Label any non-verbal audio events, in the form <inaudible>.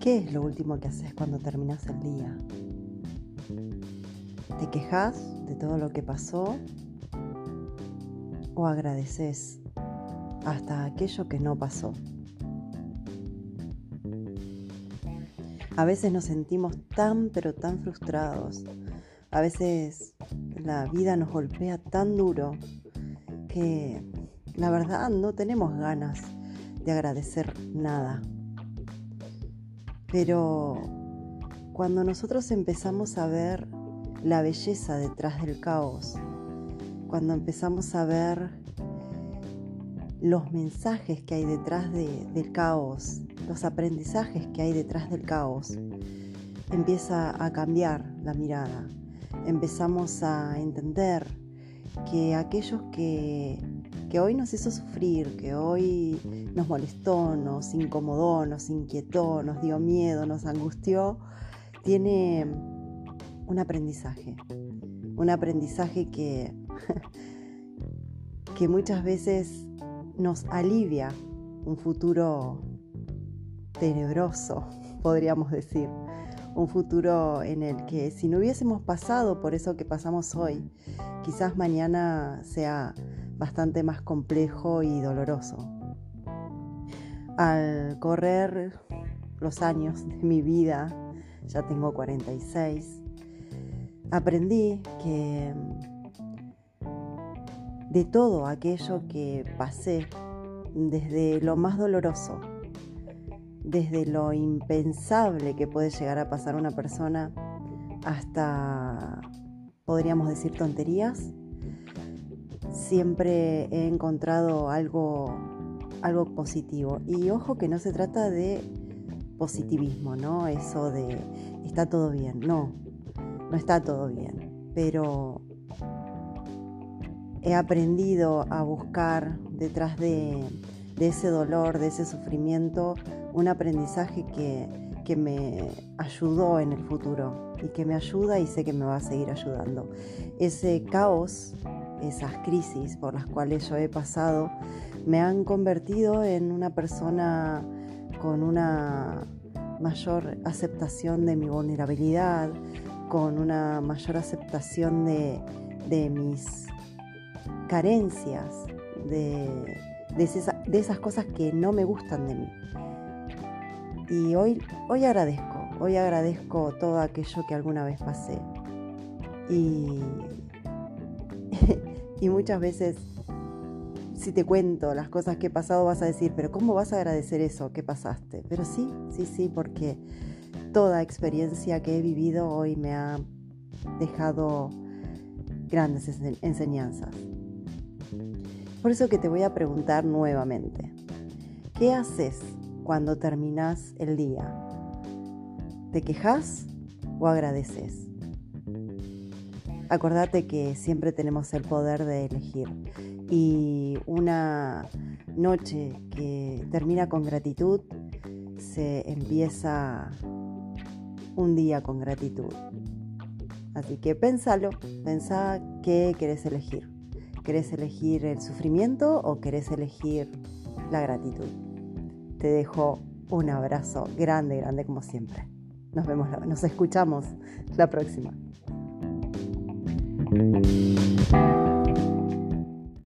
¿Qué es lo último que haces cuando terminas el día? ¿Te quejas de todo lo que pasó o agradeces hasta aquello que no pasó? A veces nos sentimos tan pero tan frustrados. A veces la vida nos golpea tan duro que la verdad no tenemos ganas de agradecer nada. Pero cuando nosotros empezamos a ver la belleza detrás del caos, cuando empezamos a ver los mensajes que hay detrás del caos, los aprendizajes que hay detrás del caos, empieza a cambiar la mirada. Empezamos a entender que aquellos que que hoy nos hizo sufrir, que hoy nos molestó, nos incomodó, nos inquietó, nos dio miedo, nos angustió, tiene un aprendizaje. Un aprendizaje que, <laughs> que muchas veces nos alivia un futuro tenebroso, <laughs> podríamos decir. Un futuro en el que si no hubiésemos pasado por eso que pasamos hoy, quizás mañana sea bastante más complejo y doloroso. Al correr los años de mi vida, ya tengo 46, aprendí que de todo aquello que pasé, desde lo más doloroso, desde lo impensable que puede llegar a pasar una persona, hasta, podríamos decir, tonterías, siempre he encontrado algo, algo positivo. Y ojo que no se trata de positivismo, ¿no? Eso de está todo bien. No, no está todo bien. Pero he aprendido a buscar detrás de, ese dolor, de ese sufrimiento, un aprendizaje que, que me ayudó en el futuro y que me ayuda y sé que me va a seguir ayudando. Ese caos esas crisis por las cuales yo he pasado me han convertido en una persona con una mayor aceptación de mi vulnerabilidad, con una mayor aceptación de, mis carencias, de, de, esas cosas que no me gustan de mí. Y hoy, hoy agradezco, hoy agradezco todo aquello que alguna vez pasé. Y <laughs> y muchas veces, si te cuento las cosas que he pasado, vas a decir, pero ¿cómo vas a agradecer eso que pasaste? Pero sí, sí, sí, porque toda experiencia que he vivido hoy me ha dejado grandes enseñanzas. Por eso que te voy a preguntar nuevamente, ¿qué haces cuando terminas el día? ¿Te quejas o agradeces? Acordate que siempre tenemos el poder de elegir y una noche que termina con gratitud se empieza un día con gratitud. Así que pensalo, pensá qué querés elegir. ¿Querés elegir el sufrimiento o querés elegir la gratitud? Te dejo un abrazo grande, grande como siempre. Nos vemos, nos escuchamos la próxima. うん。